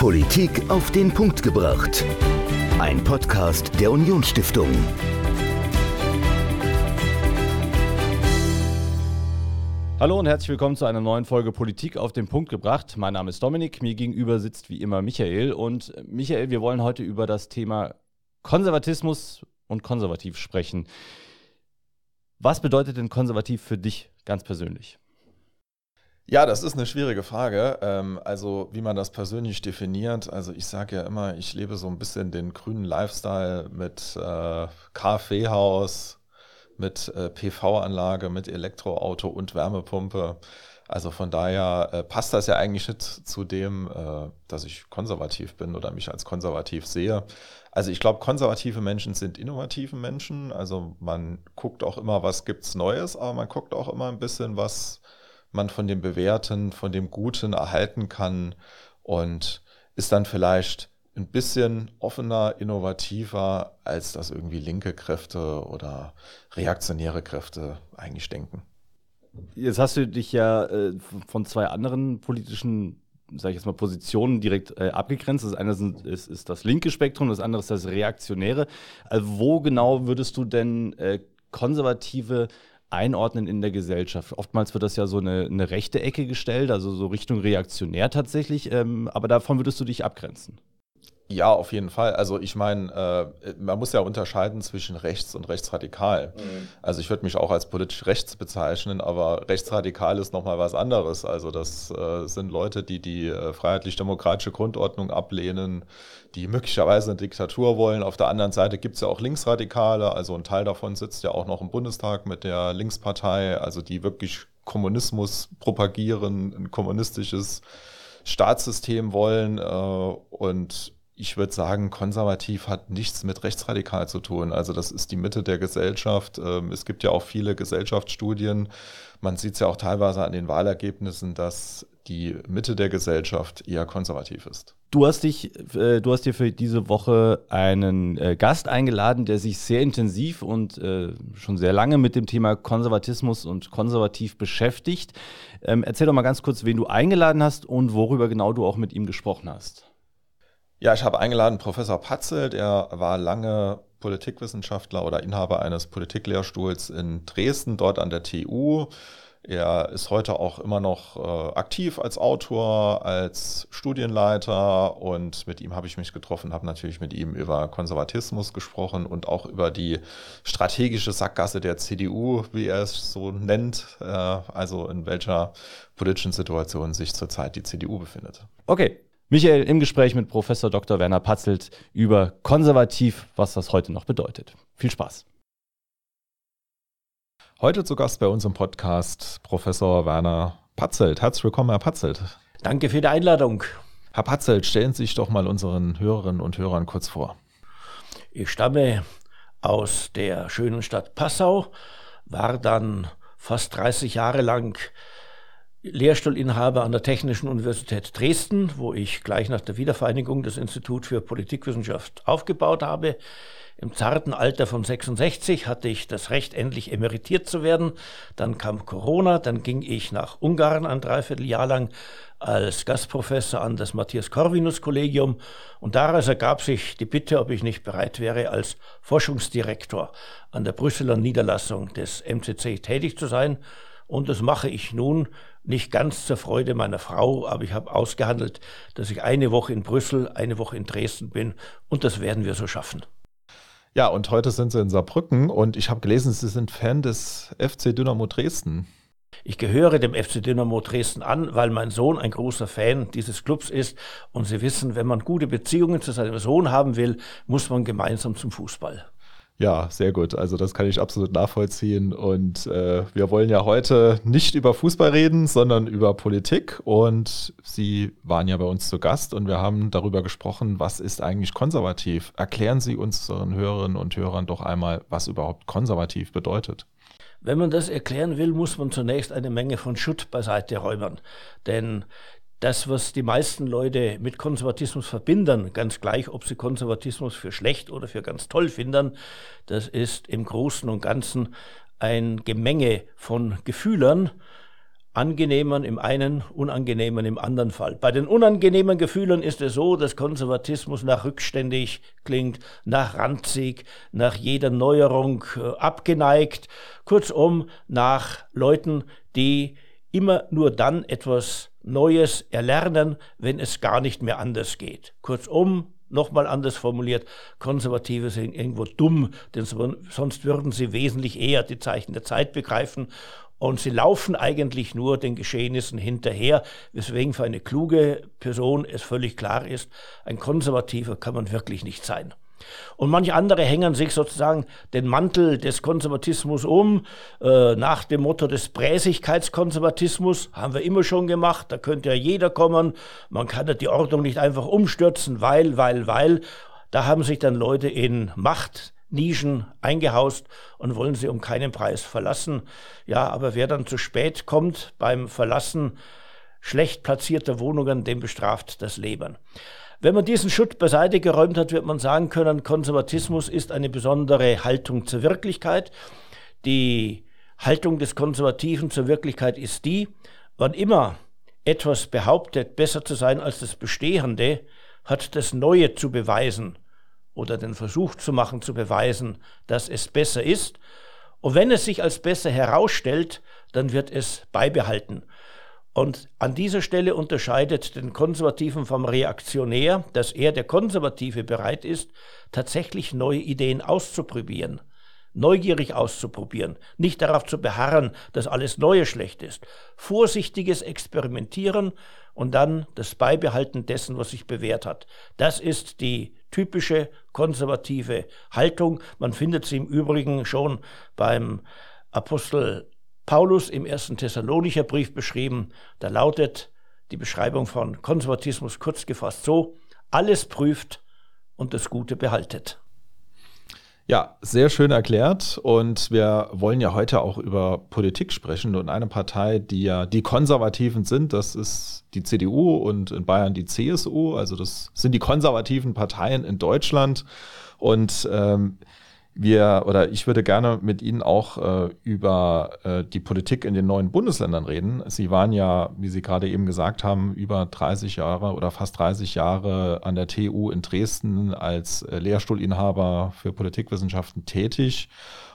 Politik auf den Punkt gebracht. Ein Podcast der Unionsstiftung. Hallo und herzlich willkommen zu einer neuen Folge Politik auf den Punkt gebracht. Mein Name ist Dominik, mir gegenüber sitzt wie immer Michael. Und äh, Michael, wir wollen heute über das Thema Konservatismus und konservativ sprechen. Was bedeutet denn konservativ für dich ganz persönlich? Ja, das ist eine schwierige Frage. Ähm, also wie man das persönlich definiert. Also ich sage ja immer, ich lebe so ein bisschen den grünen Lifestyle mit äh, Kaffeehaus, mit äh, PV-Anlage, mit Elektroauto und Wärmepumpe. Also von daher äh, passt das ja eigentlich nicht zu dem, dass ich konservativ bin oder mich als konservativ sehe. Also ich glaube, konservative Menschen sind innovative Menschen. Also man guckt auch immer, was gibt's Neues, aber man guckt auch immer ein bisschen, was man von dem Bewährten, von dem Guten erhalten kann und ist dann vielleicht ein bisschen offener, innovativer, als das irgendwie linke Kräfte oder reaktionäre Kräfte eigentlich denken. Jetzt hast du dich ja äh, von zwei anderen politischen, sage ich jetzt mal, Positionen direkt äh, abgegrenzt. Das eine sind, ist, ist, das linke Spektrum, das andere ist das reaktionäre. Also wo genau würdest du denn äh, konservative einordnen in der Gesellschaft. Oftmals wird das ja so eine, eine rechte Ecke gestellt, also so Richtung reaktionär tatsächlich, ähm, aber davon würdest du dich abgrenzen. Ja, auf jeden Fall. Also ich meine, äh, man muss ja unterscheiden zwischen rechts und rechtsradikal. Mhm. Also ich würde mich auch als politisch rechts bezeichnen, aber rechtsradikal ist nochmal was anderes. Also das äh, sind Leute, die die äh, freiheitlich-demokratische Grundordnung ablehnen, die möglicherweise eine Diktatur wollen. Auf der anderen Seite gibt es ja auch Linksradikale. Also ein Teil davon sitzt ja auch noch im Bundestag mit der Linkspartei, also die wirklich Kommunismus propagieren, ein kommunistisches Staatssystem wollen äh, und ich würde sagen, konservativ hat nichts mit rechtsradikal zu tun. Also das ist die Mitte der Gesellschaft. Ähm, es gibt ja auch viele Gesellschaftsstudien. Man sieht es ja auch teilweise an den Wahlergebnissen, dass die Mitte der Gesellschaft eher konservativ ist. Du hast dich, äh, du hast dir für diese Woche einen äh, Gast eingeladen, der sich sehr intensiv und äh, schon sehr lange mit dem Thema Konservatismus und konservativ beschäftigt. Ähm, erzähl doch mal ganz kurz, wen du eingeladen hast und worüber genau du auch mit ihm gesprochen hast. Ja, ich habe eingeladen Professor Patzel, der war lange Politikwissenschaftler oder Inhaber eines Politiklehrstuhls in Dresden, dort an der TU. Er ist heute auch immer noch äh, aktiv als Autor, als Studienleiter und mit ihm habe ich mich getroffen, habe natürlich mit ihm über Konservatismus gesprochen und auch über die strategische Sackgasse der CDU, wie er es so nennt, äh, also in welcher politischen Situation sich zurzeit die CDU befindet. Okay, Michael im Gespräch mit Professor Dr. Werner Patzelt über konservativ, was das heute noch bedeutet. Viel Spaß. Heute zu Gast bei uns im Podcast Professor Werner Patzelt. Herzlich willkommen, Herr Patzelt. Danke für die Einladung. Herr Patzelt, stellen Sie sich doch mal unseren Hörerinnen und Hörern kurz vor. Ich stamme aus der schönen Stadt Passau, war dann fast 30 Jahre lang Lehrstuhlinhaber an der Technischen Universität Dresden, wo ich gleich nach der Wiedervereinigung das Institut für Politikwissenschaft aufgebaut habe. Im zarten Alter von 66 hatte ich das Recht, endlich emeritiert zu werden. Dann kam Corona, dann ging ich nach Ungarn ein Dreivierteljahr lang als Gastprofessor an das Matthias Corvinus Kollegium und daraus ergab sich die Bitte, ob ich nicht bereit wäre, als Forschungsdirektor an der Brüsseler Niederlassung des MCC tätig zu sein. Und das mache ich nun nicht ganz zur Freude meiner Frau, aber ich habe ausgehandelt, dass ich eine Woche in Brüssel, eine Woche in Dresden bin und das werden wir so schaffen. Ja, und heute sind Sie in Saarbrücken und ich habe gelesen, Sie sind Fan des FC Dynamo Dresden. Ich gehöre dem FC Dynamo Dresden an, weil mein Sohn ein großer Fan dieses Clubs ist. Und Sie wissen, wenn man gute Beziehungen zu seinem Sohn haben will, muss man gemeinsam zum Fußball. Ja, sehr gut. Also das kann ich absolut nachvollziehen. Und äh, wir wollen ja heute nicht über Fußball reden, sondern über Politik. Und Sie waren ja bei uns zu Gast und wir haben darüber gesprochen, was ist eigentlich konservativ. Erklären Sie unseren Hörerinnen und Hörern doch einmal, was überhaupt konservativ bedeutet. Wenn man das erklären will, muss man zunächst eine Menge von Schutt beiseite räumen. Denn das, was die meisten Leute mit Konservatismus verbinden, ganz gleich, ob sie Konservatismus für schlecht oder für ganz toll finden, das ist im Großen und Ganzen ein Gemenge von Gefühlern, angenehmen im einen, unangenehmen im anderen Fall. Bei den unangenehmen Gefühlen ist es so, dass Konservatismus nach rückständig klingt, nach ranzig, nach jeder Neuerung äh, abgeneigt, kurzum nach Leuten, die immer nur dann etwas Neues erlernen, wenn es gar nicht mehr anders geht. Kurzum, nochmal anders formuliert, Konservative sind irgendwo dumm, denn sonst würden sie wesentlich eher die Zeichen der Zeit begreifen und sie laufen eigentlich nur den Geschehnissen hinterher, weswegen für eine kluge Person es völlig klar ist, ein Konservativer kann man wirklich nicht sein. Und manche andere hängen sich sozusagen den Mantel des Konservatismus um, äh, nach dem Motto des Präsigkeitskonservatismus, haben wir immer schon gemacht, da könnte ja jeder kommen, man kann ja die Ordnung nicht einfach umstürzen, weil, weil, weil. Da haben sich dann Leute in Macht Nischen eingehaust und wollen sie um keinen Preis verlassen. Ja, aber wer dann zu spät kommt beim Verlassen schlecht platzierter Wohnungen, dem bestraft das Leben. Wenn man diesen Schutt beiseite geräumt hat, wird man sagen können, Konservatismus ist eine besondere Haltung zur Wirklichkeit. Die Haltung des Konservativen zur Wirklichkeit ist die, wann immer etwas behauptet, besser zu sein als das Bestehende, hat das Neue zu beweisen oder den Versuch zu machen, zu beweisen, dass es besser ist. Und wenn es sich als besser herausstellt, dann wird es beibehalten. Und an dieser Stelle unterscheidet den Konservativen vom Reaktionär, dass er, der Konservative, bereit ist, tatsächlich neue Ideen auszuprobieren, neugierig auszuprobieren, nicht darauf zu beharren, dass alles Neue schlecht ist. Vorsichtiges Experimentieren und dann das Beibehalten dessen, was sich bewährt hat. Das ist die typische konservative Haltung. Man findet sie im Übrigen schon beim Apostel Paulus im ersten Thessalonicher Brief beschrieben. Da lautet die Beschreibung von Konservatismus kurz gefasst so, alles prüft und das Gute behaltet. Ja, sehr schön erklärt. Und wir wollen ja heute auch über Politik sprechen. Und eine Partei, die ja die Konservativen sind, das ist die CDU und in Bayern die CSU. Also das sind die konservativen Parteien in Deutschland. Und ähm, wir oder ich würde gerne mit Ihnen auch äh, über äh, die Politik in den neuen Bundesländern reden. Sie waren ja, wie Sie gerade eben gesagt haben, über 30 Jahre oder fast 30 Jahre an der TU in Dresden als äh, Lehrstuhlinhaber für Politikwissenschaften tätig.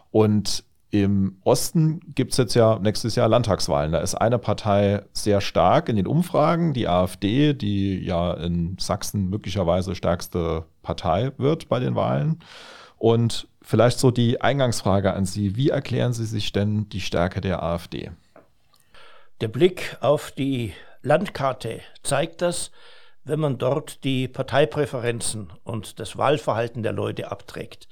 Und im Osten gibt es jetzt ja nächstes Jahr Landtagswahlen. Da ist eine Partei sehr stark in den Umfragen, die AfD, die ja in Sachsen möglicherweise stärkste Partei wird bei den Wahlen. Und vielleicht so die Eingangsfrage an Sie. Wie erklären Sie sich denn die Stärke der AfD? Der Blick auf die Landkarte zeigt das, wenn man dort die Parteipräferenzen und das Wahlverhalten der Leute abträgt.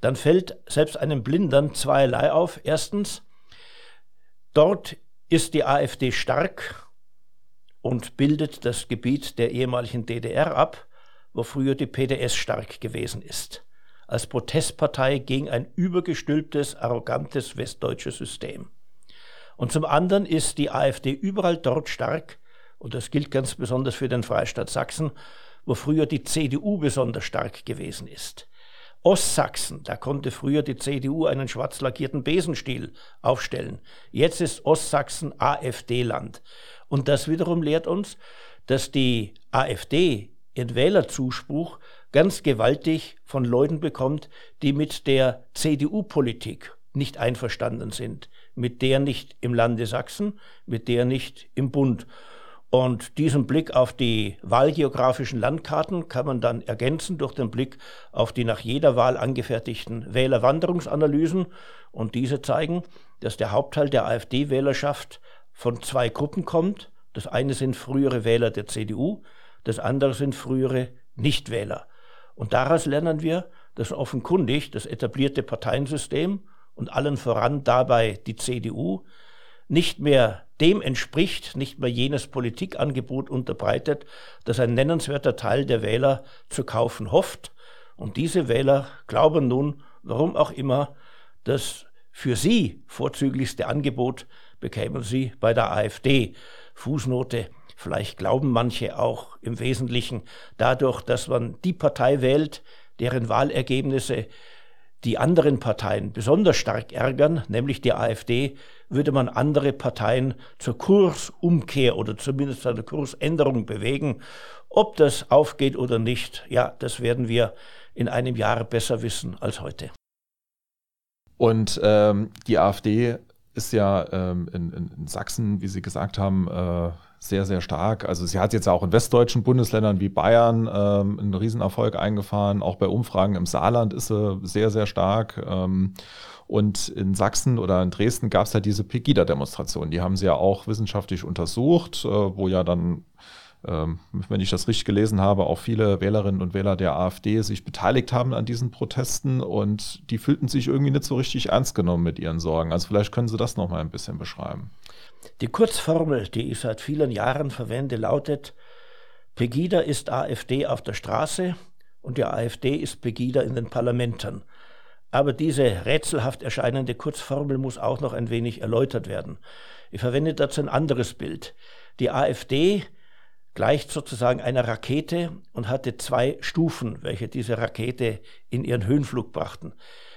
Dann fällt selbst einem Blindern zweierlei auf. Erstens, dort ist die AfD stark und bildet das Gebiet der ehemaligen DDR ab, wo früher die PDS stark gewesen ist als Protestpartei gegen ein übergestülptes, arrogantes westdeutsches System. Und zum anderen ist die AfD überall dort stark, und das gilt ganz besonders für den Freistaat Sachsen, wo früher die CDU besonders stark gewesen ist. Ostsachsen, da konnte früher die CDU einen schwarz lackierten Besenstiel aufstellen. Jetzt ist Ostsachsen AfD-Land. Und das wiederum lehrt uns, dass die AfD ihren Wählerzuspruch ganz gewaltig von Leuten bekommt, die mit der CDU-Politik nicht einverstanden sind, mit der nicht im Lande Sachsen, mit der nicht im Bund. Und diesen Blick auf die wahlgeografischen Landkarten kann man dann ergänzen durch den Blick auf die nach jeder Wahl angefertigten Wählerwanderungsanalysen. Und diese zeigen, dass der Hauptteil der AfD-Wählerschaft von zwei Gruppen kommt. Das eine sind frühere Wähler der CDU, das andere sind frühere Nichtwähler. Und daraus lernen wir, dass offenkundig das etablierte Parteiensystem und allen voran dabei die CDU nicht mehr dem entspricht, nicht mehr jenes Politikangebot unterbreitet, das ein nennenswerter Teil der Wähler zu kaufen hofft. Und diese Wähler glauben nun, warum auch immer, das für sie vorzüglichste Angebot bekämen sie bei der AfD. Fußnote Vielleicht glauben manche auch im Wesentlichen dadurch, dass man die Partei wählt, deren Wahlergebnisse die anderen Parteien besonders stark ärgern, nämlich die AfD, würde man andere Parteien zur Kursumkehr oder zumindest einer Kursänderung bewegen. Ob das aufgeht oder nicht, ja, das werden wir in einem Jahr besser wissen als heute. Und ähm, die AfD ist ja ähm, in, in, Sachsen, wie Sie gesagt haben, äh, sehr, sehr stark. Also sie hat jetzt auch in westdeutschen Bundesländern wie Bayern ähm, einen Riesenerfolg eingefahren. Auch bei Umfragen im Saarland ist sie sehr, sehr stark. Ähm, und in Sachsen oder in Dresden gab es ja diese Pegida-Demonstration. Die haben sie ja auch wissenschaftlich untersucht, äh, wo ja dann ähm, wenn ich das richtig gelesen habe, auch viele Wählerinnen und Wähler der AfD sich beteiligt haben an diesen Protesten und die fühlten sich irgendwie nicht so richtig ernst genommen mit ihren Sorgen. Also vielleicht können Sie das noch mal ein bisschen beschreiben. Die Kurzformel, die ich seit vielen Jahren verwende, lautet, Pegida ist AfD auf der Straße und die AfD ist Pegida in den Parlamenten. Aber diese rätselhaft erscheinende Kurzformel muss auch noch ein wenig erläutert werden. Ich verwende dazu ein anderes Bild. Die AfD gleicht sozusagen einer Rakete und hatte zwei Stufen, welche diese Rakete in ihren Höhenflug brachten.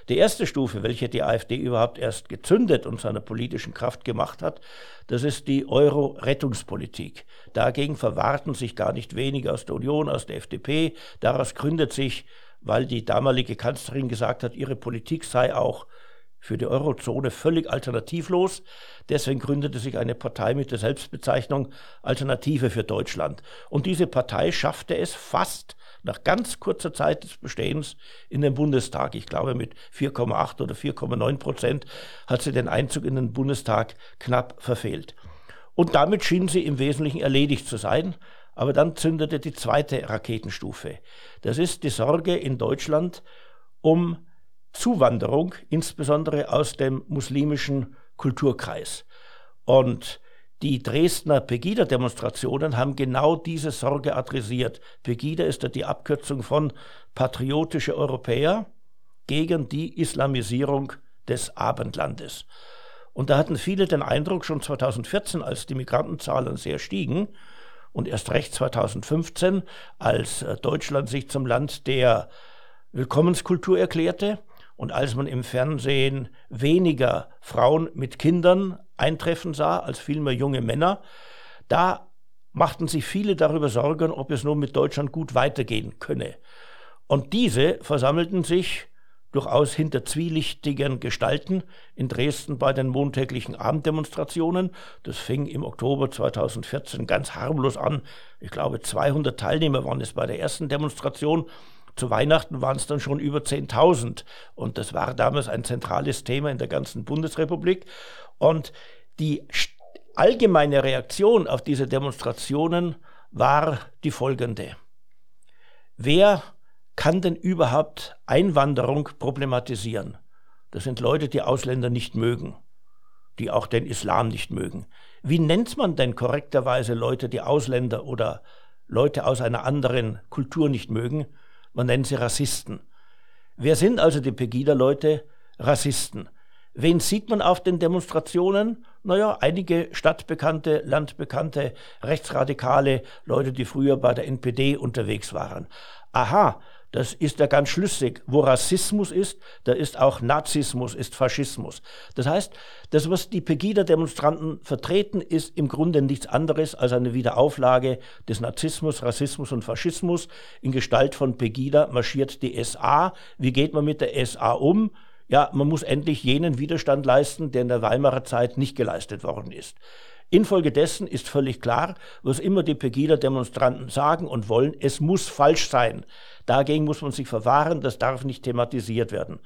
Die erste Stufe, welche die AfD überhaupt erst gezündet und seiner politischen Kraft gemacht hat, das ist die Euro-Rettungspolitik. Dagegen verwahrten sich gar nicht wenige aus der Union, aus der FDP. Daraus gründet sich, weil die damalige Kanzlerin gesagt hat, ihre Politik sei auch für die Eurozone völlig alternativlos. Deswegen gründete sich eine Partei mit der Selbstbezeichnung Alternative für Deutschland. Und diese Partei schaffte es fast nach ganz kurzer Zeit des Bestehens in den Bundestag. Ich glaube, mit 4,8 oder 4,9 Prozent hat sie den Einzug in den Bundestag knapp verfehlt. Und damit schien sie im Wesentlichen erledigt zu sein. Aber dann zündete die zweite Raketenstufe. Das ist die Sorge in Deutschland um Zuwanderung, insbesondere aus dem muslimischen Kulturkreis. Und die Dresdner Pegida-Demonstrationen haben genau diese Sorge adressiert. Pegida ist ja die Abkürzung von patriotische Europäer gegen die Islamisierung des Abendlandes. Und da hatten viele den Eindruck, schon 2014, als die Migrantenzahlen sehr stiegen, und erst recht 2015, als äh, Deutschland sich zum Land der Willkommenskultur erklärte, und als man im Fernsehen weniger Frauen mit Kindern eintreffen sah, als vielmehr junge Männer, da machten sich viele darüber Sorgen, ob es nun mit Deutschland gut weitergehen könne. Und diese versammelten sich durchaus hinter zwielichtigen Gestalten in Dresden bei den montäglichen Abenddemonstrationen. Das fing im Oktober 2014 ganz harmlos an. Ich glaube, 200 Teilnehmer waren es bei der ersten Demonstration zu Weihnachten waren es dann schon über 10.000. Und das war damals ein zentrales Thema in der ganzen Bundesrepublik. Und die allgemeine Reaktion auf diese Demonstrationen war die folgende. Wer kann denn überhaupt Einwanderung problematisieren? Das sind Leute, die Ausländer nicht mögen, die auch den Islam nicht mögen. Wie nennt man denn korrekterweise Leute, die Ausländer oder Leute aus einer anderen Kultur nicht mögen? Man nennt sie Rassisten. Wer sind also die Pegida-Leute? Rassisten. Wen sieht man auf den Demonstrationen? Naja, einige stadtbekannte, landbekannte, rechtsradikale Leute, die früher bei der NPD unterwegs waren. Aha, das ist ja ganz schlüssig. Wo Rassismus ist, da ist auch Nazismus, ist Faschismus. Das heißt, das, was die Pegida-Demonstranten vertreten, ist im Grunde nichts anderes als eine Wiederauflage des Nazismus, Rassismus und Faschismus. In Gestalt von Pegida marschiert die SA. Wie geht man mit der SA um? Ja, man muss endlich jenen Widerstand leisten, der in der Weimarer Zeit nicht geleistet worden ist. Infolgedessen ist völlig klar, was immer die Pegida-Demonstranten sagen und wollen, es muss falsch sein. Dagegen muss man sich verwahren, das darf nicht thematisiert werden.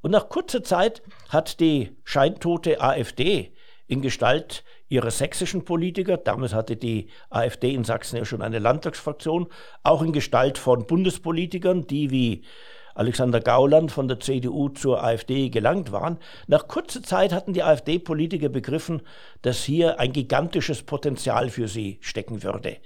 Und nach kurzer Zeit hat die scheintote AfD in Gestalt ihrer sächsischen Politiker, damals hatte die AfD in Sachsen ja schon eine Landtagsfraktion, auch in Gestalt von Bundespolitikern, die wie Alexander Gauland von der CDU zur AfD gelangt waren. Nach kurzer Zeit hatten die AfD-Politiker begriffen, dass hier ein gigantisches Potenzial für sie stecken würde.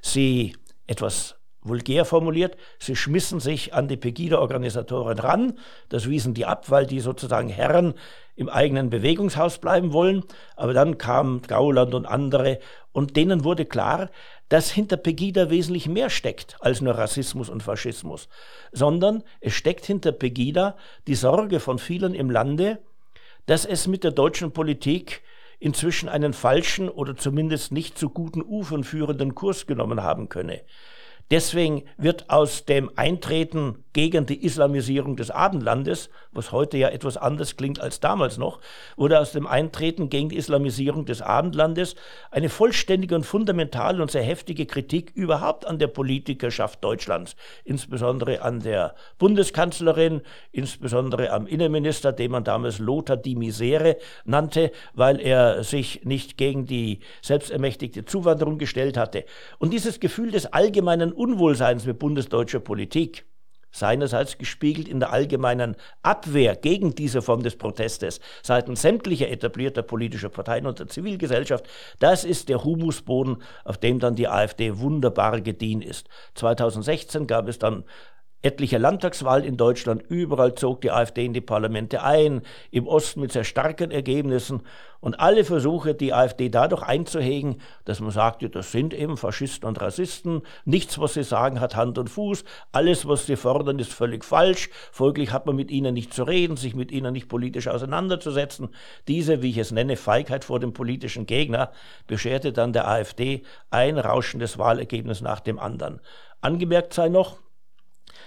Sie etwas vulgär formuliert, sie schmissen sich an die Pegida-Organisatoren ran. Das wiesen die ab, weil die sozusagen Herren im eigenen Bewegungshaus bleiben wollen. Aber dann kamen Gauland und andere und denen wurde klar, dass hinter Pegida wesentlich mehr steckt als nur Rassismus und Faschismus, sondern es steckt hinter Pegida die Sorge von vielen im Lande, dass es mit der deutschen Politik inzwischen einen falschen oder zumindest nicht zu guten Ufern führenden Kurs genommen haben könne. Deswegen wird aus dem Eintreten gegen die Islamisierung des Abendlandes, was heute ja etwas anders klingt als damals noch, wurde aus dem Eintreten gegen die Islamisierung des Abendlandes eine vollständige und fundamentale und sehr heftige Kritik überhaupt an der Politikerschaft Deutschlands, insbesondere an der Bundeskanzlerin, insbesondere am Innenminister, den man damals Lothar die Misere nannte, weil er sich nicht gegen die selbstermächtigte Zuwanderung gestellt hatte. Und dieses Gefühl des allgemeinen Unwohlseins mit bundesdeutscher Politik, seinerseits gespiegelt in der allgemeinen Abwehr gegen diese Form des Protestes seitens sämtlicher etablierter politischer Parteien und der Zivilgesellschaft, das ist der Humusboden, auf dem dann die AfD wunderbar gedient ist. 2016 gab es dann etliche Landtagswahlen in Deutschland, überall zog die AfD in die Parlamente ein, im Osten mit sehr starken Ergebnissen. Und alle Versuche, die AfD dadurch einzuhegen, dass man sagte, das sind eben Faschisten und Rassisten, nichts, was sie sagen, hat Hand und Fuß, alles, was sie fordern, ist völlig falsch, folglich hat man mit ihnen nicht zu reden, sich mit ihnen nicht politisch auseinanderzusetzen. Diese, wie ich es nenne, Feigheit vor dem politischen Gegner bescherte dann der AfD ein rauschendes Wahlergebnis nach dem anderen. Angemerkt sei noch,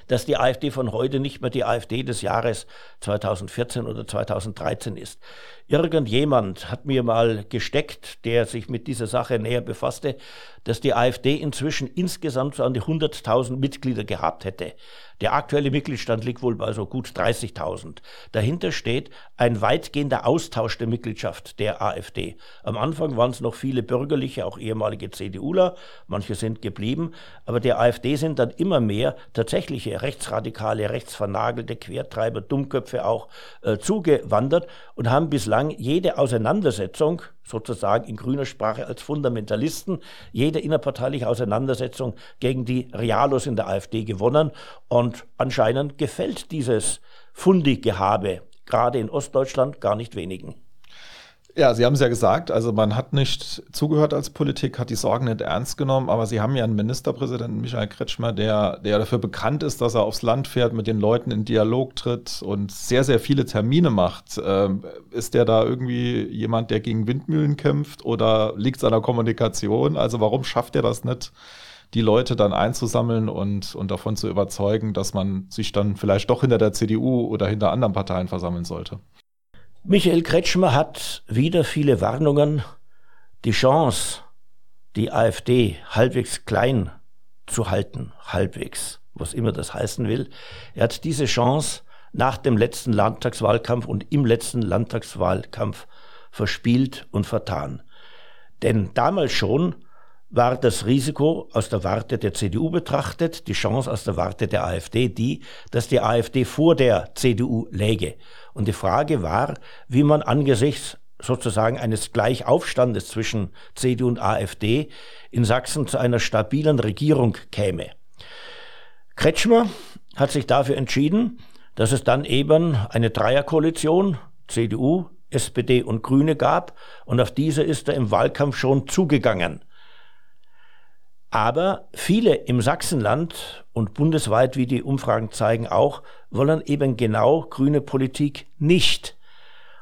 dass die AfD von heute nicht mehr die AfD des Jahres 2014 oder 2013 ist. Irgendjemand hat mir mal gesteckt, der sich mit dieser Sache näher befasste, dass die AfD inzwischen insgesamt so an die 100.000 Mitglieder gehabt hätte. Der aktuelle Mitgliedsstand liegt wohl bei so gut 30.000. Dahinter steht ein weitgehender Austausch der Mitgliedschaft der AfD. Am Anfang waren es noch viele bürgerliche, auch ehemalige CDUler, manche sind geblieben, aber der AfD sind dann immer mehr tatsächliche rechtsradikale, rechtsvernagelte Quertreiber, Dummköpfe auch äh, zugewandert und haben bislang jede Auseinandersetzung sozusagen in grüner Sprache als Fundamentalisten jede innerparteiliche Auseinandersetzung gegen die Realos in der AfD gewonnen. Und anscheinend gefällt dieses Fundi-Gehabe gerade in Ostdeutschland gar nicht wenigen. Ja, Sie haben es ja gesagt, also man hat nicht zugehört als Politik, hat die Sorgen nicht ernst genommen, aber Sie haben ja einen Ministerpräsidenten, Michael Kretschmer, der, der dafür bekannt ist, dass er aufs Land fährt, mit den Leuten in Dialog tritt und sehr, sehr viele Termine macht. Ähm, ist der da irgendwie jemand, der gegen Windmühlen kämpft oder liegt es an der Kommunikation? Also warum schafft er das nicht? die Leute dann einzusammeln und, und davon zu überzeugen, dass man sich dann vielleicht doch hinter der CDU oder hinter anderen Parteien versammeln sollte. Michael Kretschmer hat wieder viele Warnungen, die Chance, die AfD halbwegs klein zu halten, halbwegs, was immer das heißen will. Er hat diese Chance nach dem letzten Landtagswahlkampf und im letzten Landtagswahlkampf verspielt und vertan. Denn damals schon war das Risiko aus der Warte der CDU betrachtet, die Chance aus der Warte der AfD die, dass die AfD vor der CDU läge. Und die Frage war, wie man angesichts sozusagen eines Gleichaufstandes zwischen CDU und AfD in Sachsen zu einer stabilen Regierung käme. Kretschmer hat sich dafür entschieden, dass es dann eben eine Dreierkoalition CDU, SPD und Grüne gab und auf diese ist er im Wahlkampf schon zugegangen. Aber viele im Sachsenland und bundesweit, wie die Umfragen zeigen, auch, wollen eben genau grüne Politik nicht.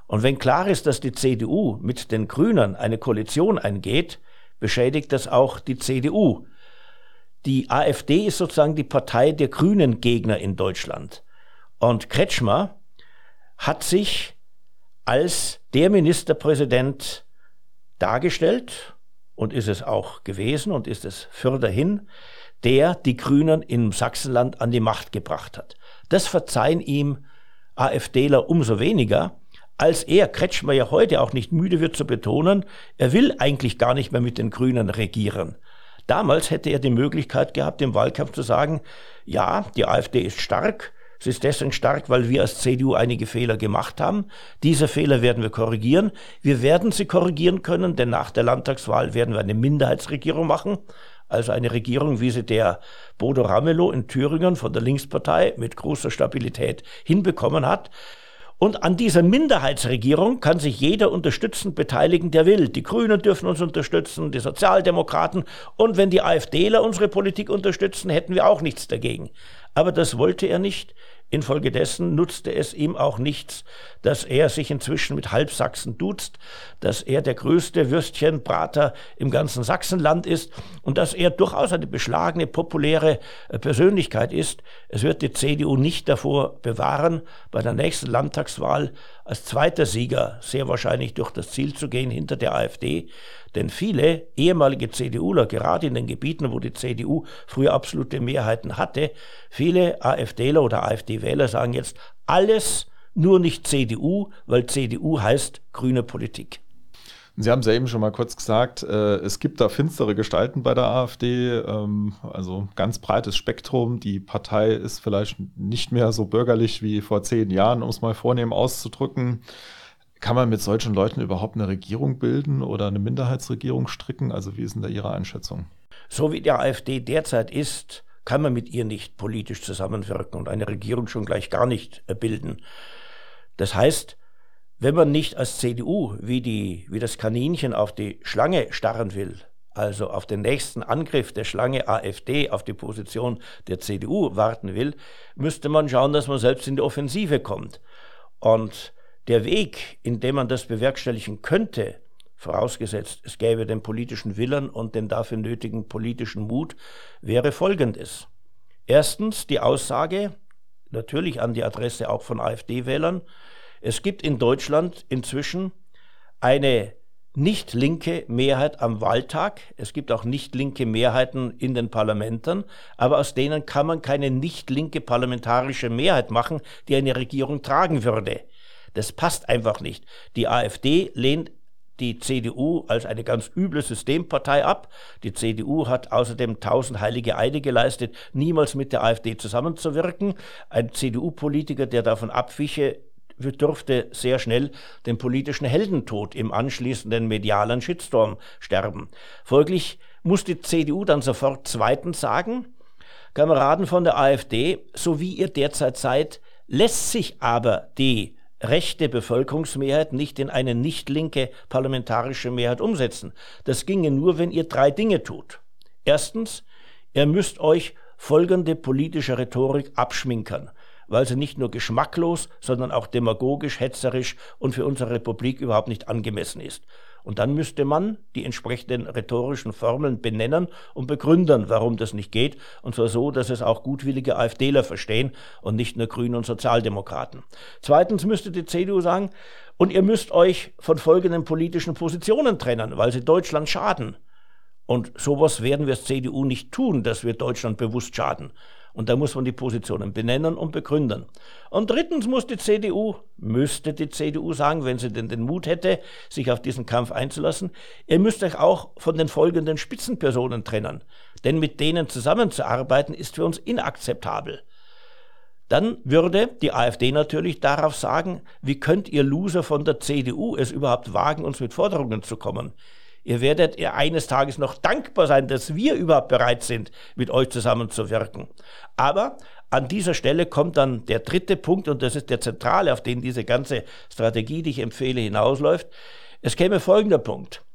Und wenn klar ist, dass die CDU mit den Grünen eine Koalition eingeht, beschädigt das auch die CDU. Die AfD ist sozusagen die Partei der grünen Gegner in Deutschland. Und Kretschmer hat sich als der Ministerpräsident dargestellt und ist es auch gewesen und ist es fürderhin, der die Grünen im Sachsenland an die Macht gebracht hat. Das verzeihen ihm AfDler umso weniger, als er, Kretschmer ja heute auch nicht müde wird zu betonen, er will eigentlich gar nicht mehr mit den Grünen regieren. Damals hätte er die Möglichkeit gehabt, im Wahlkampf zu sagen, ja, die AfD ist stark, Sie ist deswegen stark, weil wir als CDU einige Fehler gemacht haben. Diese Fehler werden wir korrigieren. Wir werden sie korrigieren können, denn nach der Landtagswahl werden wir eine Minderheitsregierung machen. Also eine Regierung, wie sie der Bodo Ramelow in Thüringen von der Linkspartei mit großer Stabilität hinbekommen hat. Und an dieser Minderheitsregierung kann sich jeder unterstützend beteiligen, der will. Die Grünen dürfen uns unterstützen, die Sozialdemokraten. Und wenn die AfDler unsere Politik unterstützen, hätten wir auch nichts dagegen. Aber das wollte er nicht. Infolgedessen nutzte es ihm auch nichts, dass er sich inzwischen mit Halbsachsen duzt, dass er der größte Würstchenbrater im ganzen Sachsenland ist und dass er durchaus eine beschlagene, populäre äh, Persönlichkeit ist. Es wird die CDU nicht davor bewahren, bei der nächsten Landtagswahl als zweiter Sieger sehr wahrscheinlich durch das Ziel zu gehen hinter der AfD. Denn viele ehemalige CDUler, gerade in den Gebieten, wo die CDU früher absolute Mehrheiten hatte, viele AfDler oder AfD-Wähler sagen jetzt, alles nur nicht CDU, weil CDU heißt grüne Politik. Sie haben es ja eben schon mal kurz gesagt, äh, es gibt da finstere Gestalten bei der AfD, ähm, also ganz breites Spektrum. Die Partei ist vielleicht nicht mehr so bürgerlich wie vor zehn Jahren, um es mal vornehm auszudrücken. Kann man mit solchen Leuten überhaupt eine Regierung bilden oder eine Minderheitsregierung stricken? Also wie ist denn da Ihre Einschätzung? So wie die AfD derzeit ist, kann man mit ihr nicht politisch zusammenwirken und eine Regierung schon gleich gar nicht äh, bilden. Das heißt, wenn man nicht als CDU wie, die, wie das Kaninchen auf die Schlange starren will, also auf den nächsten Angriff der Schlange AfD auf die Position der CDU warten will, müsste man schauen, dass man selbst in die Offensive kommt. Und der Weg, in dem man das bewerkstelligen könnte, vorausgesetzt es gäbe den politischen Willen und den dafür nötigen politischen Mut, wäre folgendes. Erstens die Aussage, natürlich an die Adresse auch von AfD-Wählern, es gibt in Deutschland inzwischen eine nicht linke Mehrheit am Wahltag. Es gibt auch nicht linke Mehrheiten in den Parlamenten, aber aus denen kann man keine nicht linke parlamentarische Mehrheit machen, die eine Regierung tragen würde. Das passt einfach nicht. Die AfD lehnt die CDU als eine ganz üble Systempartei ab. Die CDU hat außerdem tausend heilige Eide geleistet, niemals mit der AfD zusammenzuwirken. Ein CDU-Politiker, der davon abwiche, dürfte sehr schnell den politischen Heldentod im anschließenden medialen Shitstorm sterben. Folglich muss die CDU dann sofort zweitens sagen, Kameraden von der AfD, so wie ihr derzeit seid, lässt sich aber die rechte Bevölkerungsmehrheit nicht in eine nicht linke parlamentarische Mehrheit umsetzen. Das ginge nur, wenn ihr drei Dinge tut. Erstens, ihr müsst euch folgende politische Rhetorik abschminkern weil sie nicht nur geschmacklos, sondern auch demagogisch, hetzerisch und für unsere Republik überhaupt nicht angemessen ist. Und dann müsste man die entsprechenden rhetorischen Formeln benennen und begründen, warum das nicht geht. Und zwar so, dass es auch gutwillige AfDler verstehen und nicht nur Grüne und Sozialdemokraten. Zweitens müsste die CDU sagen, und ihr müsst euch von folgenden politischen Positionen trennen, weil sie Deutschland schaden. Und sowas werden wir als CDU nicht tun, dass wir Deutschland bewusst schaden. Und da muss man die Positionen benennen und begründen. Und drittens muss die CDU, müsste die CDU sagen, wenn sie denn den Mut hätte, sich auf diesen Kampf einzulassen, ihr müsst euch auch von den folgenden Spitzenpersonen trennen. Denn mit denen zusammenzuarbeiten ist für uns inakzeptabel. Dann würde die AfD natürlich darauf sagen, wie könnt ihr Loser von der CDU es überhaupt wagen, uns mit Forderungen zu kommen? Ihr werdet ihr eines Tages noch dankbar sein, dass wir überhaupt bereit sind, mit euch zusammenzuwirken. Aber an dieser Stelle kommt dann der dritte Punkt, und das ist der zentrale, auf den diese ganze Strategie, die ich empfehle, hinausläuft. Es käme folgender Punkt.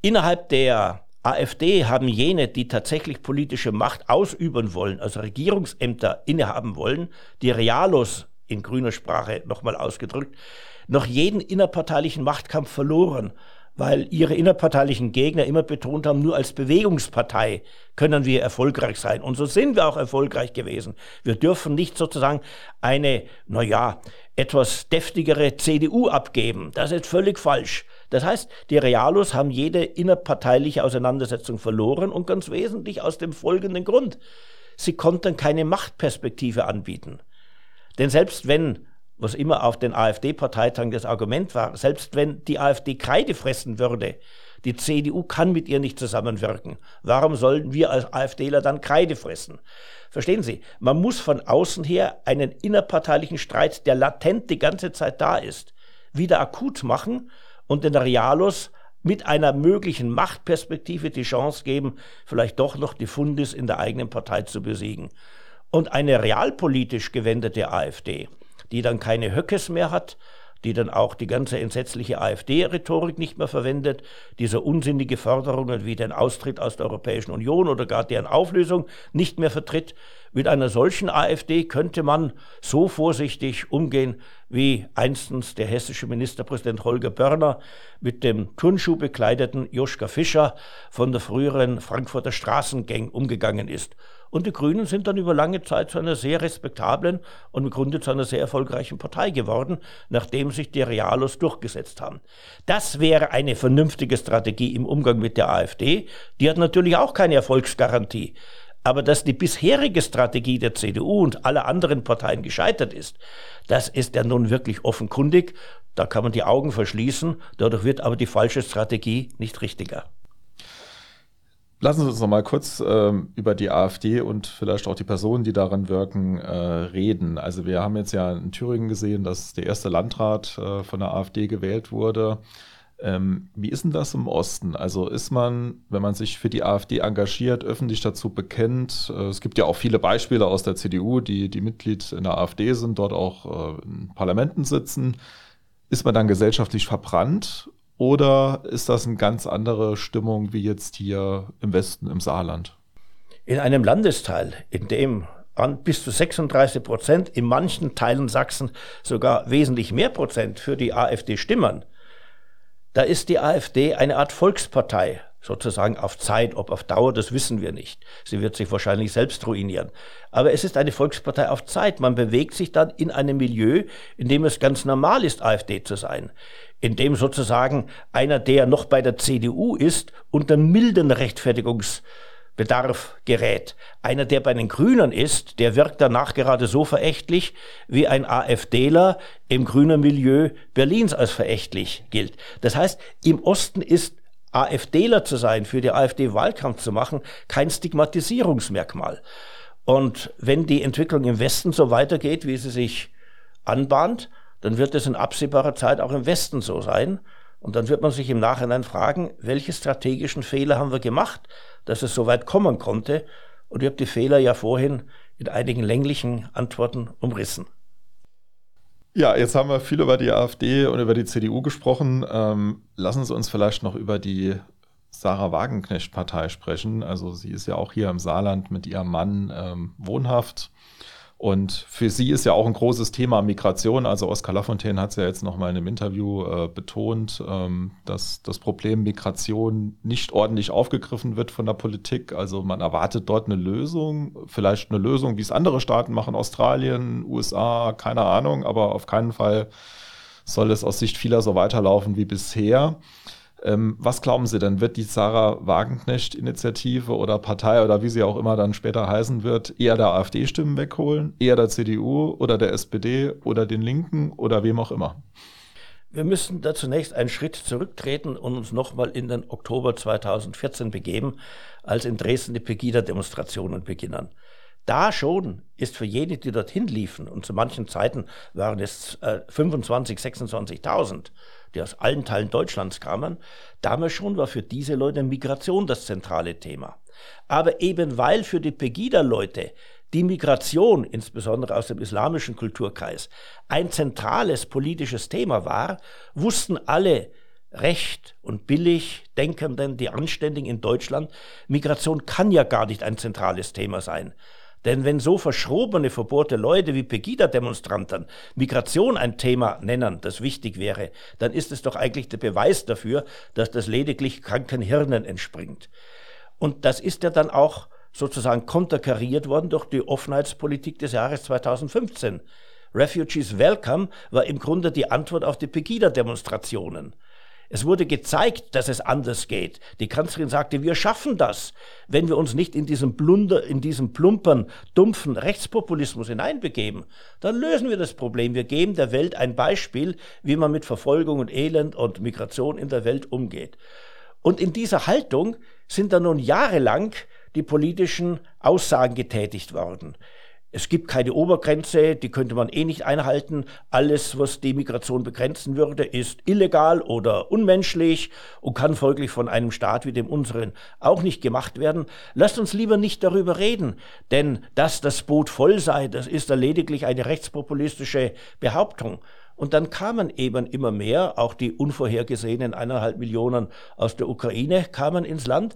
Innerhalb der AfD haben jene, die tatsächlich politische Macht ausüben wollen, also Regierungsämter innehaben wollen, die Realos in grüner Sprache nochmal ausgedrückt, noch jeden innerparteilichen Machtkampf verloren weil ihre innerparteilichen Gegner immer betont haben, nur als Bewegungspartei können wir erfolgreich sein. Und so sind wir auch erfolgreich gewesen. Wir dürfen nicht sozusagen eine, naja, etwas deftigere CDU abgeben. Das ist völlig falsch. Das heißt, die Realos haben jede innerparteiliche Auseinandersetzung verloren und ganz wesentlich aus dem folgenden Grund. Sie konnten keine Machtperspektive anbieten. Denn selbst wenn was immer auf den AfD-Parteitagen das Argument war, selbst wenn die AfD Kreide fressen würde, die CDU kann mit ihr nicht zusammenwirken. Warum sollen wir als AfDler dann Kreide fressen? Verstehen Sie, man muss von außen her einen innerparteilichen Streit, der latent die ganze Zeit da ist, wieder akut machen und den Realos mit einer möglichen Machtperspektive die Chance geben, vielleicht doch noch die Fundis in der eigenen Partei zu besiegen. Und eine realpolitisch gewendete AfD, die dann keine Höckes mehr hat, die dann auch die ganze entsetzliche AfD-Rhetorik nicht mehr verwendet, diese unsinnige Forderungen wie den Austritt aus der Europäischen Union oder gar deren Auflösung nicht mehr vertritt. Mit einer solchen AfD könnte man so vorsichtig umgehen, wie einstens der hessische Ministerpräsident Holger Börner mit dem Turnschuh bekleideten Joschka Fischer von der früheren Frankfurter Straßengang umgegangen ist. Und die Grünen sind dann über lange Zeit zu einer sehr respektablen und im Grunde zu einer sehr erfolgreichen Partei geworden, nachdem sich die Realos durchgesetzt haben. Das wäre eine vernünftige Strategie im Umgang mit der AfD. Die hat natürlich auch keine Erfolgsgarantie. Aber dass die bisherige Strategie der CDU und aller anderen Parteien gescheitert ist, das ist ja nun wirklich offenkundig. Da kann man die Augen verschließen, dadurch wird aber die falsche Strategie nicht richtiger. Lassen Sie uns noch mal kurz ähm, über die AfD und vielleicht auch die Personen, die daran wirken, äh, reden. Also wir haben jetzt ja in Thüringen gesehen, dass der erste Landrat äh, von der AfD gewählt wurde. Ähm, wie ist denn das im Osten? Also ist man, wenn man sich für die AfD engagiert, öffentlich dazu bekennt, äh, es gibt ja auch viele Beispiele aus der CDU, die, die Mitglied in der AfD sind, dort auch äh, in Parlamenten sitzen, ist man dann gesellschaftlich verbrannt oder ist das eine ganz andere Stimmung wie jetzt hier im Westen, im Saarland? In einem Landesteil, in dem an bis zu 36 Prozent, in manchen Teilen Sachsen sogar wesentlich mehr Prozent für die AfD stimmen, da ist die AfD eine Art Volkspartei, sozusagen auf Zeit, ob auf Dauer, das wissen wir nicht. Sie wird sich wahrscheinlich selbst ruinieren. Aber es ist eine Volkspartei auf Zeit. Man bewegt sich dann in einem Milieu, in dem es ganz normal ist, AfD zu sein. In dem sozusagen einer, der noch bei der CDU ist, unter milden Rechtfertigungsbedarf gerät. Einer, der bei den Grünen ist, der wirkt danach gerade so verächtlich, wie ein AfDler im grünen Milieu Berlins als verächtlich gilt. Das heißt, im Osten ist AfDler zu sein, für die AfD Wahlkampf zu machen, kein Stigmatisierungsmerkmal. Und wenn die Entwicklung im Westen so weitergeht, wie sie sich anbahnt, dann wird es in absehbarer Zeit auch im Westen so sein. Und dann wird man sich im Nachhinein fragen, welche strategischen Fehler haben wir gemacht, dass es so weit kommen konnte. Und ich habe die Fehler ja vorhin in einigen länglichen Antworten umrissen. Ja, jetzt haben wir viel über die AfD und über die CDU gesprochen. Ähm, lassen Sie uns vielleicht noch über die Sarah Wagenknecht-Partei sprechen. Also sie ist ja auch hier im Saarland mit ihrem Mann ähm, wohnhaft. Und für sie ist ja auch ein großes Thema Migration. Also Oskar Lafontaine hat es ja jetzt nochmal in einem Interview äh, betont, ähm, dass das Problem Migration nicht ordentlich aufgegriffen wird von der Politik. Also man erwartet dort eine Lösung, vielleicht eine Lösung, wie es andere Staaten machen, Australien, USA, keine Ahnung, aber auf keinen Fall soll es aus Sicht vieler so weiterlaufen wie bisher. Ähm, was glauben Sie denn, wird die Sarah Wagenknecht-Initiative oder Partei oder wie sie auch immer dann später heißen wird, eher der AfD Stimmen wegholen, eher der CDU oder der SPD oder den Linken oder wem auch immer? Wir müssen da zunächst einen Schritt zurücktreten und uns nochmal in den Oktober 2014 begeben, als in Dresden die Pegida-Demonstrationen beginnen. Da schon ist für jene, die dorthin liefen, und zu manchen Zeiten waren es äh, 25, 26.000, die aus allen Teilen Deutschlands kamen, damals schon war für diese Leute Migration das zentrale Thema. Aber eben weil für die Pegida-Leute die Migration, insbesondere aus dem islamischen Kulturkreis, ein zentrales politisches Thema war, wussten alle recht und billig Denkenden, die Anständigen in Deutschland, Migration kann ja gar nicht ein zentrales Thema sein. Denn wenn so verschrobene, verbohrte Leute wie Pegida-Demonstranten Migration ein Thema nennen, das wichtig wäre, dann ist es doch eigentlich der Beweis dafür, dass das lediglich kranken Hirnen entspringt. Und das ist ja dann auch sozusagen konterkariert worden durch die Offenheitspolitik des Jahres 2015. Refugees Welcome war im Grunde die Antwort auf die Pegida-Demonstrationen. Es wurde gezeigt, dass es anders geht. Die Kanzlerin sagte, wir schaffen das, wenn wir uns nicht in diesem Blunder, in diesem plumpern, dumpfen Rechtspopulismus hineinbegeben. Dann lösen wir das Problem. Wir geben der Welt ein Beispiel, wie man mit Verfolgung und Elend und Migration in der Welt umgeht. Und in dieser Haltung sind dann nun jahrelang die politischen Aussagen getätigt worden. Es gibt keine Obergrenze, die könnte man eh nicht einhalten. Alles, was die Migration begrenzen würde, ist illegal oder unmenschlich und kann folglich von einem Staat wie dem unseren auch nicht gemacht werden. Lasst uns lieber nicht darüber reden, denn dass das Boot voll sei, das ist da lediglich eine rechtspopulistische Behauptung. Und dann kamen eben immer mehr, auch die unvorhergesehenen eineinhalb Millionen aus der Ukraine kamen ins Land.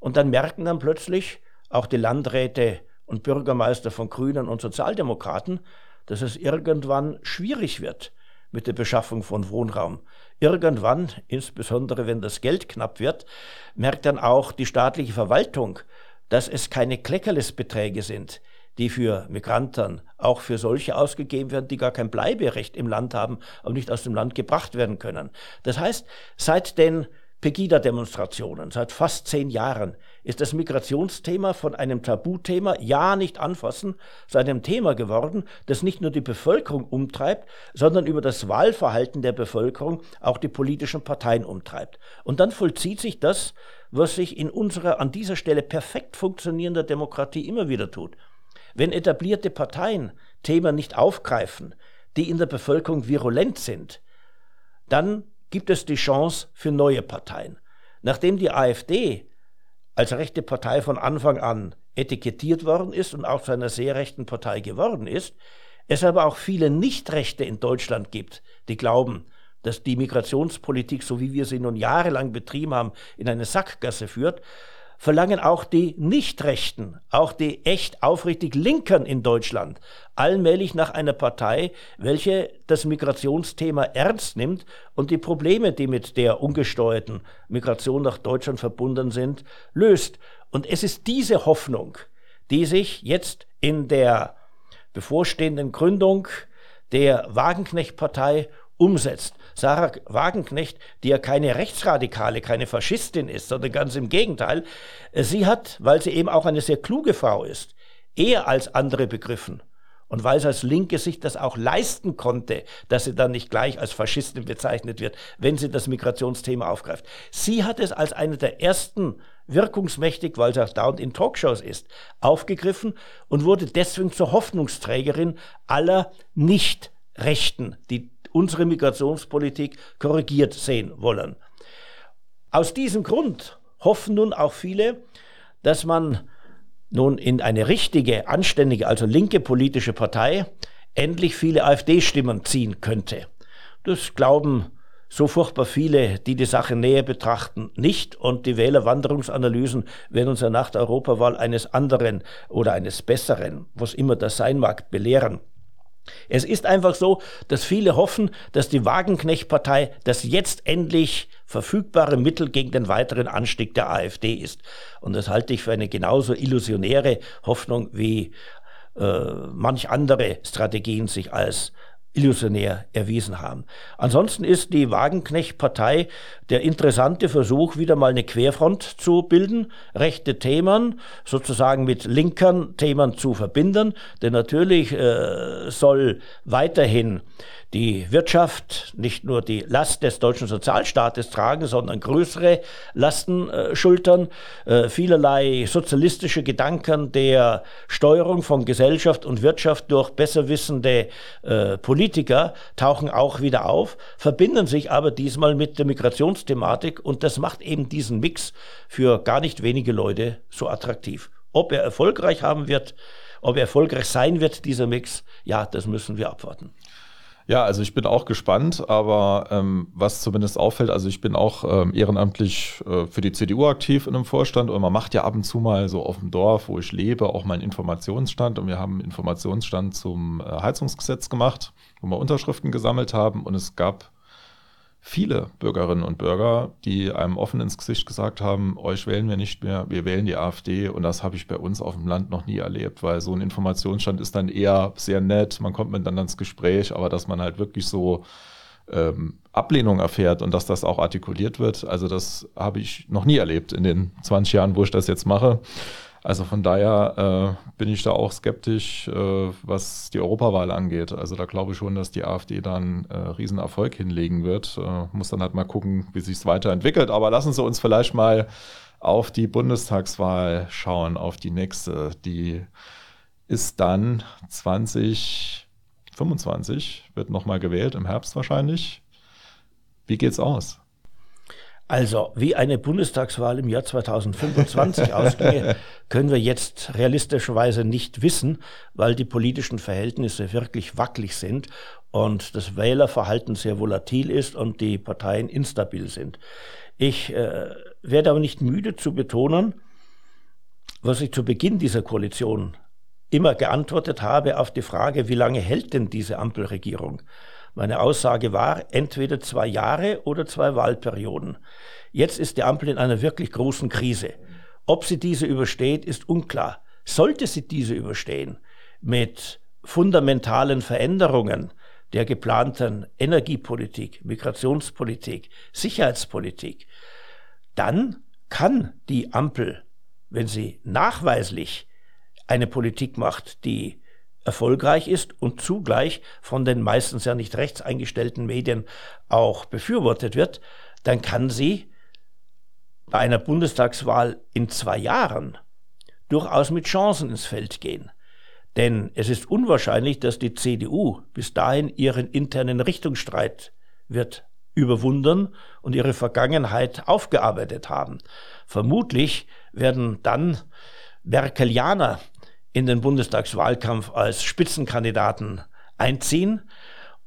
Und dann merken dann plötzlich auch die Landräte und Bürgermeister von Grünen und Sozialdemokraten, dass es irgendwann schwierig wird mit der Beschaffung von Wohnraum. Irgendwann, insbesondere wenn das Geld knapp wird, merkt dann auch die staatliche Verwaltung, dass es keine Kleckerlesbeträge sind, die für Migranten, auch für solche ausgegeben werden, die gar kein Bleiberecht im Land haben und nicht aus dem Land gebracht werden können. Das heißt, seit den Pegida-Demonstrationen, seit fast zehn Jahren, ist das Migrationsthema von einem Tabuthema, ja nicht anfassen, zu einem Thema geworden, das nicht nur die Bevölkerung umtreibt, sondern über das Wahlverhalten der Bevölkerung auch die politischen Parteien umtreibt. Und dann vollzieht sich das, was sich in unserer an dieser Stelle perfekt funktionierender Demokratie immer wieder tut. Wenn etablierte Parteien Themen nicht aufgreifen, die in der Bevölkerung virulent sind, dann gibt es die Chance für neue Parteien. Nachdem die AfD als rechte Partei von Anfang an etikettiert worden ist und auch zu einer sehr rechten Partei geworden ist, es aber auch viele Nichtrechte in Deutschland gibt, die glauben, dass die Migrationspolitik, so wie wir sie nun jahrelang betrieben haben, in eine Sackgasse führt, verlangen auch die Nichtrechten, auch die echt aufrichtig Linken in Deutschland allmählich nach einer Partei, welche das Migrationsthema ernst nimmt und die Probleme, die mit der ungesteuerten Migration nach Deutschland verbunden sind, löst. Und es ist diese Hoffnung, die sich jetzt in der bevorstehenden Gründung der Wagenknecht-Partei umsetzt. Sarah Wagenknecht, die ja keine Rechtsradikale, keine Faschistin ist, sondern ganz im Gegenteil, äh, sie hat, weil sie eben auch eine sehr kluge Frau ist, eher als andere begriffen und weil sie als Linke sich das auch leisten konnte, dass sie dann nicht gleich als Faschistin bezeichnet wird, wenn sie das Migrationsthema aufgreift. Sie hat es als eine der ersten wirkungsmächtig, weil sie auch dauernd in Talkshows ist, aufgegriffen und wurde deswegen zur Hoffnungsträgerin aller Nicht-Rechten, die unsere Migrationspolitik korrigiert sehen wollen. Aus diesem Grund hoffen nun auch viele, dass man nun in eine richtige, anständige, also linke politische Partei endlich viele AfD-Stimmen ziehen könnte. Das glauben so furchtbar viele, die die Sache näher betrachten, nicht. Und die Wählerwanderungsanalysen werden uns ja nach der Europawahl eines anderen oder eines besseren, was immer das sein mag, belehren. Es ist einfach so, dass viele hoffen, dass die Wagenknecht-Partei das jetzt endlich verfügbare Mittel gegen den weiteren Anstieg der AfD ist. Und das halte ich für eine genauso illusionäre Hoffnung wie äh, manch andere Strategien sich als illusionär erwiesen haben. Ansonsten ist die Wagenknecht-Partei der interessante Versuch, wieder mal eine Querfront zu bilden, rechte Themen sozusagen mit linken Themen zu verbinden, denn natürlich äh, soll weiterhin die Wirtschaft nicht nur die Last des deutschen Sozialstaates tragen, sondern größere Lasten äh, schultern. Äh, vielerlei sozialistische Gedanken der Steuerung von Gesellschaft und Wirtschaft durch besser wissende äh, Politiker tauchen auch wieder auf, verbinden sich aber diesmal mit der Migrationsthematik und das macht eben diesen Mix für gar nicht wenige Leute so attraktiv. Ob er erfolgreich haben wird, ob er erfolgreich sein wird, dieser Mix, ja, das müssen wir abwarten. Ja, also ich bin auch gespannt, aber ähm, was zumindest auffällt, also ich bin auch ähm, ehrenamtlich äh, für die CDU aktiv in einem Vorstand und man macht ja ab und zu mal so auf dem Dorf, wo ich lebe, auch mal einen Informationsstand und wir haben einen Informationsstand zum äh, Heizungsgesetz gemacht, wo wir Unterschriften gesammelt haben und es gab viele Bürgerinnen und Bürger, die einem offen ins Gesicht gesagt haben, euch wählen wir nicht mehr, wir wählen die AfD. Und das habe ich bei uns auf dem Land noch nie erlebt, weil so ein Informationsstand ist dann eher sehr nett, man kommt miteinander ins Gespräch, aber dass man halt wirklich so ähm, Ablehnung erfährt und dass das auch artikuliert wird, also das habe ich noch nie erlebt in den 20 Jahren, wo ich das jetzt mache. Also von daher äh, bin ich da auch skeptisch, äh, was die Europawahl angeht. Also da glaube ich schon, dass die AfD dann äh, Riesenerfolg hinlegen wird. Äh, muss dann halt mal gucken, wie sich es weiterentwickelt. Aber lassen Sie uns vielleicht mal auf die Bundestagswahl schauen, auf die nächste, die ist dann 2025, wird nochmal gewählt, im Herbst wahrscheinlich. Wie geht's aus? Also, wie eine Bundestagswahl im Jahr 2025 ausgehe, können wir jetzt realistischerweise nicht wissen, weil die politischen Verhältnisse wirklich wackelig sind und das Wählerverhalten sehr volatil ist und die Parteien instabil sind. Ich äh, werde aber nicht müde zu betonen, was ich zu Beginn dieser Koalition immer geantwortet habe auf die Frage, wie lange hält denn diese Ampelregierung? Meine Aussage war, entweder zwei Jahre oder zwei Wahlperioden. Jetzt ist die Ampel in einer wirklich großen Krise. Ob sie diese übersteht, ist unklar. Sollte sie diese überstehen, mit fundamentalen Veränderungen der geplanten Energiepolitik, Migrationspolitik, Sicherheitspolitik, dann kann die Ampel, wenn sie nachweislich eine Politik macht, die erfolgreich ist und zugleich von den meistens ja nicht rechts eingestellten Medien auch befürwortet wird, dann kann sie bei einer Bundestagswahl in zwei Jahren durchaus mit Chancen ins Feld gehen. Denn es ist unwahrscheinlich, dass die CDU bis dahin ihren internen Richtungsstreit wird überwunden und ihre Vergangenheit aufgearbeitet haben. Vermutlich werden dann Merkelianer in den Bundestagswahlkampf als Spitzenkandidaten einziehen.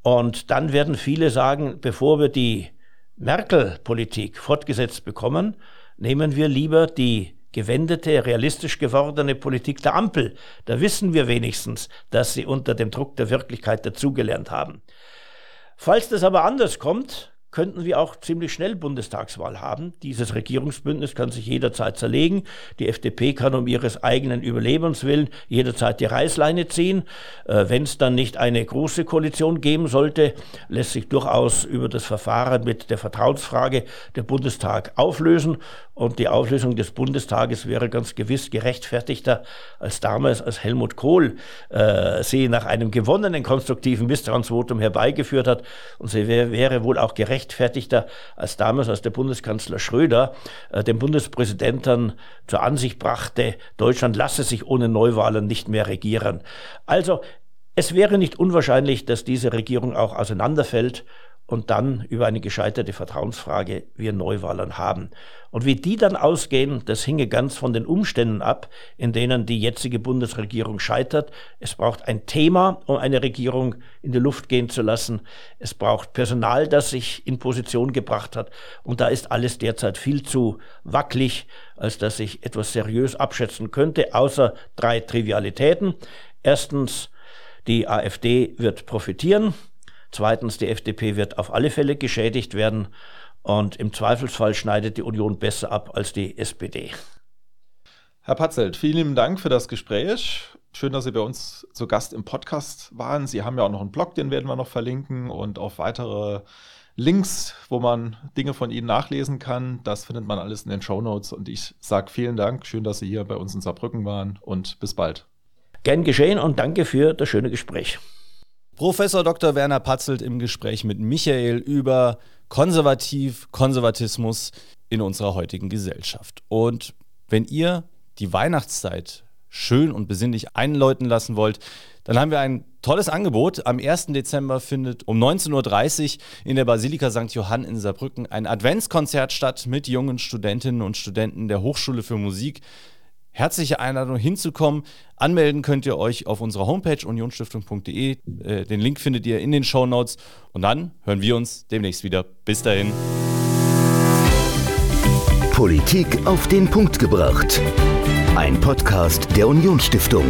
Und dann werden viele sagen, bevor wir die Merkel-Politik fortgesetzt bekommen, nehmen wir lieber die gewendete, realistisch gewordene Politik der Ampel. Da wissen wir wenigstens, dass sie unter dem Druck der Wirklichkeit dazugelernt haben. Falls das aber anders kommt, könnten wir auch ziemlich schnell Bundestagswahl haben. Dieses Regierungsbündnis kann sich jederzeit zerlegen. Die FDP kann um ihres eigenen Überlebens willen jederzeit die Reißleine ziehen. Äh, Wenn es dann nicht eine große Koalition geben sollte, lässt sich durchaus über das Verfahren mit der Vertrauensfrage der Bundestag auflösen. Und die Auflösung des Bundestages wäre ganz gewiss gerechtfertigter als damals, als Helmut Kohl äh, sie nach einem gewonnenen konstruktiven Misstrauensvotum herbeigeführt hat. Und sie wär, wäre wohl auch gerecht gerechtfertigter als damals, als der Bundeskanzler Schröder äh, den Bundespräsidenten zur Ansicht brachte, Deutschland lasse sich ohne Neuwahlen nicht mehr regieren. Also es wäre nicht unwahrscheinlich, dass diese Regierung auch auseinanderfällt und dann über eine gescheiterte Vertrauensfrage wir Neuwahlen haben. Und wie die dann ausgehen, das hinge ganz von den Umständen ab, in denen die jetzige Bundesregierung scheitert. Es braucht ein Thema, um eine Regierung in die Luft gehen zu lassen. Es braucht Personal, das sich in Position gebracht hat. Und da ist alles derzeit viel zu wackelig, als dass ich etwas seriös abschätzen könnte, außer drei Trivialitäten. Erstens, die AfD wird profitieren. Zweitens, die FDP wird auf alle Fälle geschädigt werden und im Zweifelsfall schneidet die Union besser ab als die SPD. Herr Patzelt, vielen Dank für das Gespräch. Schön, dass Sie bei uns zu Gast im Podcast waren. Sie haben ja auch noch einen Blog, den werden wir noch verlinken und auf weitere Links, wo man Dinge von Ihnen nachlesen kann. Das findet man alles in den Show Notes. Und ich sage vielen Dank. Schön, dass Sie hier bei uns in Saarbrücken waren und bis bald. Gern geschehen und danke für das schöne Gespräch. Professor Dr. Werner Patzelt im Gespräch mit Michael über Konservativ, Konservatismus in unserer heutigen Gesellschaft. Und wenn ihr die Weihnachtszeit schön und besinnlich einläuten lassen wollt, dann haben wir ein tolles Angebot. Am 1. Dezember findet um 19.30 Uhr in der Basilika St. Johann in Saarbrücken ein Adventskonzert statt mit jungen Studentinnen und Studenten der Hochschule für Musik herzliche Einladung hinzukommen. Anmelden könnt ihr euch auf unserer Homepage unionstiftung.de. Äh, den Link findet ihr in den Show Notes. Und dann hören wir uns demnächst wieder. Bis dahin. Politik auf den Punkt gebracht. Ein Podcast der Unionsstiftung.